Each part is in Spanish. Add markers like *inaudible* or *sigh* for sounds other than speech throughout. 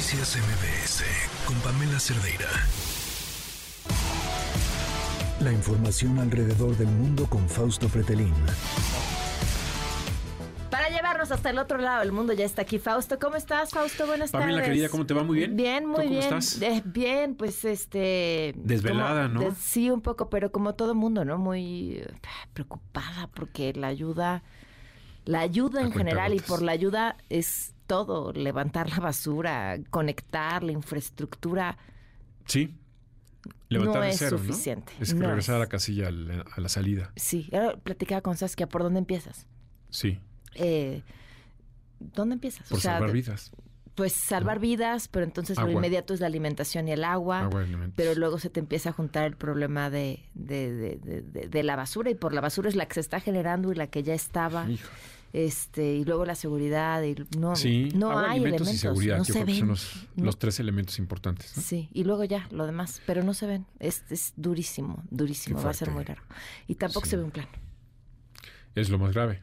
Noticias MBS con Pamela Cerdeira. La información alrededor del mundo con Fausto Pretelín. Para llevarnos hasta el otro lado del mundo ya está aquí Fausto. ¿Cómo estás, Fausto? Buenas Pamela, tardes. querida, ¿cómo te va? Muy bien. Bien, muy ¿Tú cómo bien. estás? Eh, bien, pues este. Desvelada, como- ¿no? sí, un poco, pero como todo mundo, ¿no? Muy eh, preocupada porque la ayuda, la ayuda A en general y por la ayuda es todo: levantar la basura, conectar la infraestructura. Sí. Levantar No es cero, suficiente, ¿no? Es que no regresar a la casilla a la, a la salida. Sí, ahora platicaba con Saskia, ¿por dónde empiezas? Sí. Eh, ¿Dónde empiezas? Por O sea, salvar vidas. Pues salvar vidas, pero entonces lo inmediato es la alimentación y el agua. Agua y alimentos. Pero luego se te empieza a juntar el problema de, de, de- de- de- de la basura y por la basura es la que se está generando y la que ya estaba. Hijo. Este y luego la seguridad y no, Sí, no agua, hay alimentos elementos, y seguridad. no yo se creo que son ven. los, los tres elementos importantes. ¿no? Sí, y luego ya lo demás, pero no se ven. Es, es durísimo, durísimo, va a ser muy largo. Y tampoco Sí. se ve un plan. Es lo más grave.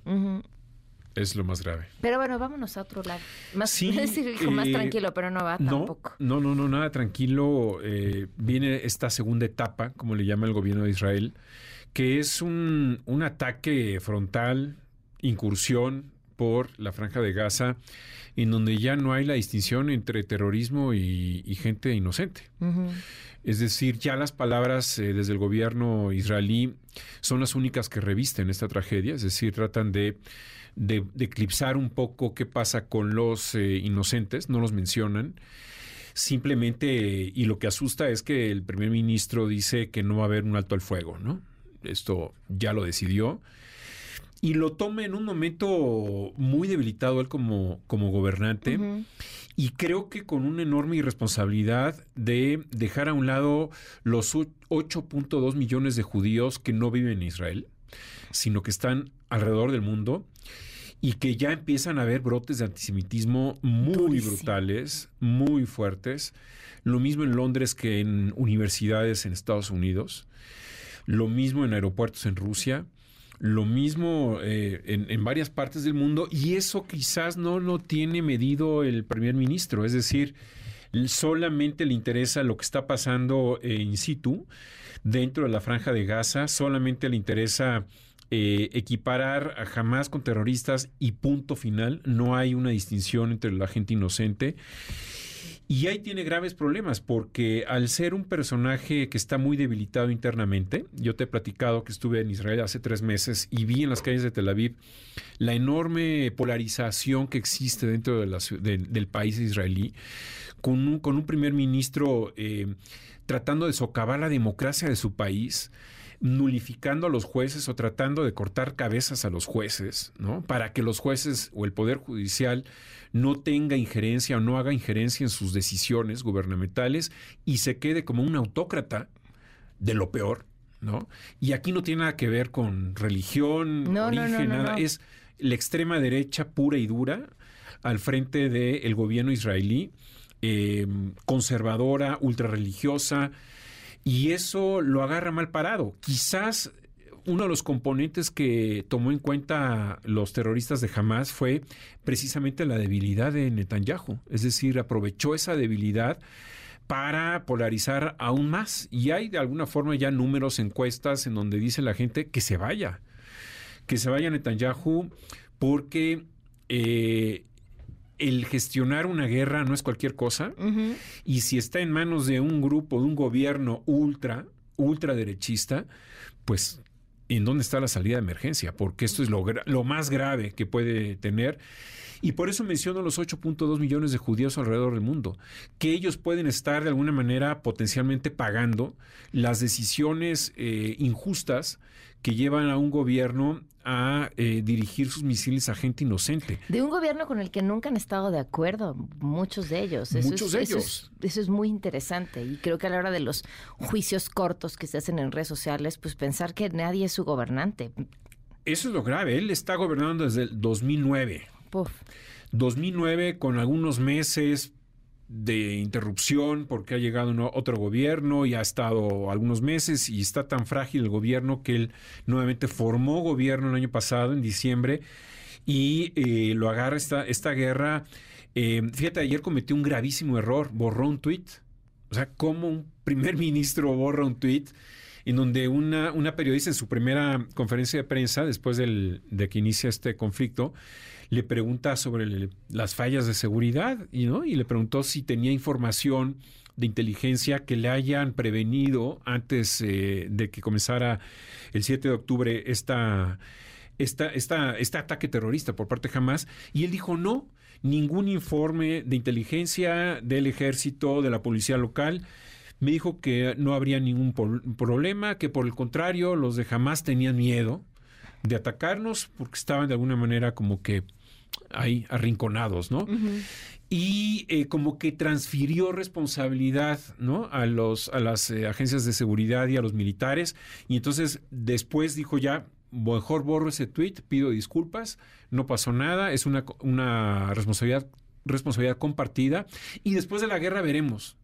Es lo más grave. Pero bueno, vámonos a otro lado. Más, Sí, *laughs* dijo, más eh, tranquilo, pero no va No, tampoco. no, no, no, nada tranquilo. Eh, viene esta segunda etapa, como le llama el gobierno de Israel, que es un, un ataque frontal, incursión por la franja de Gaza, en donde ya no hay la distinción entre terrorismo y, y gente inocente. Es decir, ya las palabras eh, desde el gobierno israelí son las únicas que revisten esta tragedia, es decir, tratan de, de, de eclipsar un poco qué pasa con los eh, inocentes, no los mencionan. Simplemente, y lo que asusta es que el primer ministro dice que no va a haber un alto al fuego, ¿no? Esto ya lo decidió. Y lo toma en un momento muy debilitado él como, como gobernante. Y creo que con una enorme irresponsabilidad de dejar a un lado los o- 8.2 millones de judíos que no viven en Israel, sino que están alrededor del mundo y que ya empiezan a haber brotes de antisemitismo muy Durísimo. brutales, muy fuertes. Lo mismo en Londres que en universidades en Estados Unidos. Lo mismo en aeropuertos en Rusia lo mismo eh, en, en varias partes del mundo y eso quizás no lo tiene medido el primer ministro, es decir, solamente le interesa lo que está pasando eh, in situ dentro de la franja de Gaza, solamente le interesa eh, equiparar a Hamas con terroristas y punto final, no hay una distinción entre la gente inocente. Y ahí tiene graves problemas porque al ser un personaje que está muy debilitado internamente, yo te he platicado que estuve en Israel hace tres meses y vi en las calles de Tel Aviv la enorme polarización que existe dentro del país israelí, con un, con un primer ministro eh, tratando de socavar la democracia de su país, nulificando a los jueces o tratando de cortar cabezas a los jueces, ¿no? Para que los jueces o el Poder Judicial no tenga injerencia o no haga injerencia en sus decisiones gubernamentales y se quede como un autócrata de lo peor, ¿no? Y aquí no tiene nada que ver con religión, No, origen, no, no, nada. Es la extrema derecha pura y dura al frente del gobierno israelí, eh, conservadora, ultrarreligiosa, y eso lo agarra mal parado. Quizás uno de los componentes que tomó en cuenta los terroristas de Hamas fue precisamente la debilidad de Netanyahu. Es decir, aprovechó esa debilidad para polarizar aún más. Y hay de alguna forma ya números, encuestas en donde dice la gente que se vaya. Que se vaya Netanyahu porque eh, el gestionar una guerra no es cualquier cosa. Y si está en manos de un grupo, de un gobierno ultra, ultraderechista, pues ¿en dónde está la salida de emergencia? Porque esto es lo más grave que puede tener. Y por eso menciono los 8.2 millones de judíos alrededor del mundo, que ellos pueden estar de alguna manera potencialmente pagando las decisiones eh, injustas que llevan a un gobierno a eh, dirigir sus misiles a gente inocente. De un gobierno con el que nunca han estado de acuerdo, muchos de ellos. Eso Muchos es, de eso ellos. es- Eso es, muy interesante. Y creo que a la hora de los juicios cortos que se hacen en redes sociales, pues pensar que nadie es su gobernante. Eso es lo grave. Él está gobernando desde el 2009. Puf. 2009 con algunos meses de interrupción porque ha llegado otro gobierno y ha estado algunos meses y está tan frágil el gobierno que él nuevamente formó gobierno el año pasado, en diciembre, y eh, lo agarra esta, esta guerra Eh, fíjate, ayer cometió un gravísimo error, borró un tuit. O sea, ¿cómo un primer *laughs* ministro borra un tuit en donde una, una periodista en su primera conferencia de prensa, después del, de que inicia este conflicto, le pregunta sobre las fallas de seguridad y, ¿no? y le preguntó si tenía información de inteligencia que le hayan prevenido antes eh, de que comenzara el 7 de octubre esta, esta, esta, este ataque terrorista por parte de Hamas. Y él dijo, no, ningún informe de inteligencia del ejército, de la policía local. Me dijo que no habría ningún problema, que por el contrario, los de Hamas tenían miedo de atacarnos porque estaban de alguna manera como que ahí arrinconados, ¿no? Y eh, como que transfirió responsabilidad, ¿no? A los a las eh, agencias de seguridad y a los militares. Y entonces después dijo ya, mejor borro ese tweet, pido disculpas, no pasó nada, es una, una responsabilidad, responsabilidad compartida. Y después de la guerra veremos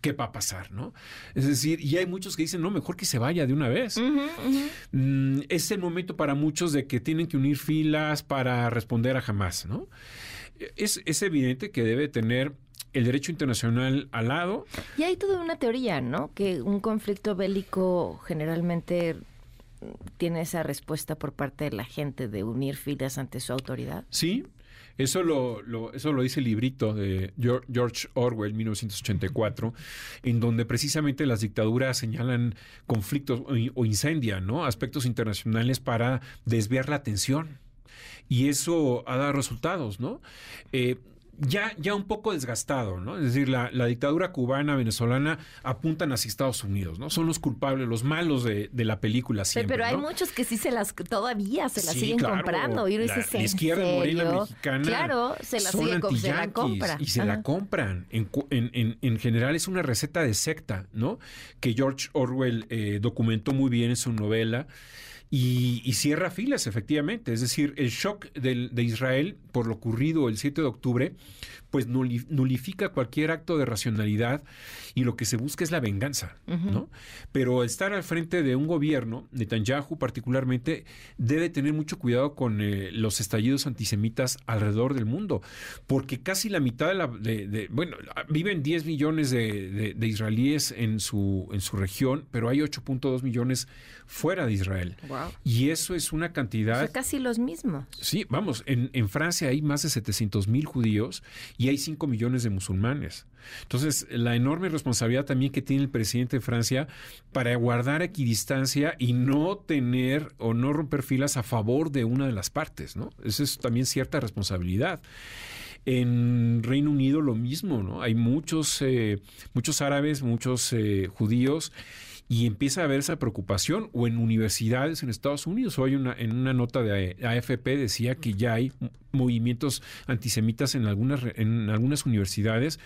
qué va a pasar, ¿no? Es decir, y hay muchos que dicen, no, mejor que se vaya de una vez. Mm, es el momento para muchos de que tienen que unir filas para responder a jamás, ¿no? Es, es evidente que debe tener el derecho internacional al lado. Y hay toda una teoría, ¿no? Que un conflicto bélico generalmente tiene esa respuesta por parte de la gente de unir filas ante su autoridad. Sí, eso lo, eso lo dice el librito de George Orwell, 1984, en donde precisamente las dictaduras señalan conflictos o, incendian ¿no? aspectos internacionales para desviar la atención. Y eso ha dado resultados, ¿no? Eh, ya, ya un poco desgastado, ¿no? Es decir, la, dictadura cubana, venezolana apuntan hacia Estados Unidos, ¿no? Son los culpables, los malos de, la película siempre. Pero, hay muchos que sí se las, todavía se las siguen comprando. Y la, la izquierda morena mexicana. Claro, se la siguen se la. Y se la compran. En, en, en, general es una receta de secta, ¿no? Que George Orwell eh, documentó muy bien en su novela. Y, cierra filas, efectivamente. Es decir, el shock de Israel por lo ocurrido el 7 de octubre, pues nulifica cualquier acto de racionalidad y lo que se busca es la venganza, ¿no? Pero estar al frente de un gobierno, Netanyahu particularmente, debe tener mucho cuidado con eh, los estallidos antisemitas alrededor del mundo, porque casi la mitad de la... De, bueno, viven 10 millones de, israelíes en su, en su región, pero hay 8.2 millones fuera de Israel. Y eso es una cantidad... casi los mismos. Sí, vamos, en, en Francia hay más de 700 mil judíos y hay 5 millones de musulmanes. Entonces, la enorme responsabilidad también que tiene el presidente de Francia para guardar equidistancia y no tener o no romper filas a favor de una de las partes, ¿no? Eso es también cierta responsabilidad. En Reino Unido lo mismo, ¿no? Hay muchos, eh, muchos árabes, muchos eh, judíos y empieza a haber esa preocupación o en universidades en Estados Unidos. Hoy una, en una nota de AFP decía que ya hay movimientos antisemitas en algunas, en algunas universidades,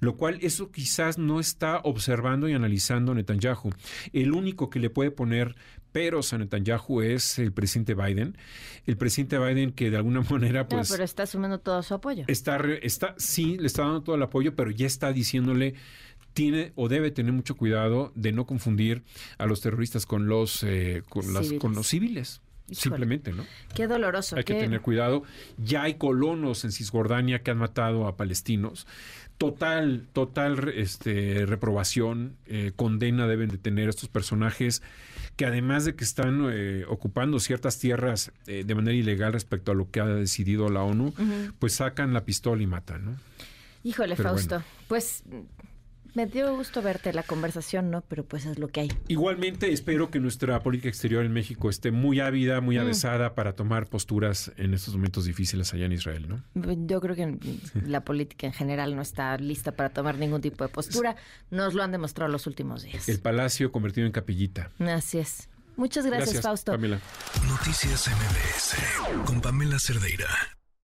lo cual eso quizás no está observando y analizando Netanyahu. El único que le puede poner peros a Netanyahu es el presidente Biden. El presidente Biden que de alguna *laughs* manera pues... No, pero está asumiendo todo su apoyo. Está, está, sí, le está dando todo el apoyo, pero ya está diciéndole tiene o debe tener mucho cuidado de no confundir a los terroristas con los, eh, con, las, con los civiles. Simplemente, ¿no? Qué doloroso. Hay que tener cuidado. Ya hay colonos en Cisjordania que han matado a palestinos. Total, total este, reprobación, eh, condena deben de tener estos personajes que además de que están eh, ocupando ciertas tierras de manera ilegal respecto a lo que ha decidido la ONU, pues sacan la pistola y matan, ¿no? Híjole, Fausto. Pues me dio gusto verte la conversación, ¿no? Pero pues es lo que hay. Igualmente espero que nuestra política exterior en México esté muy ávida, muy mm. avesada para tomar posturas en estos momentos difíciles allá en Israel, ¿no? Yo creo que *laughs* la política en general no está lista para tomar ningún tipo de postura. Nos lo han demostrado los últimos días. El palacio convertido en capillita. Así es. Muchas gracias, gracias Fausto. Pamela. Noticias MBS con Pamela Cerdeira.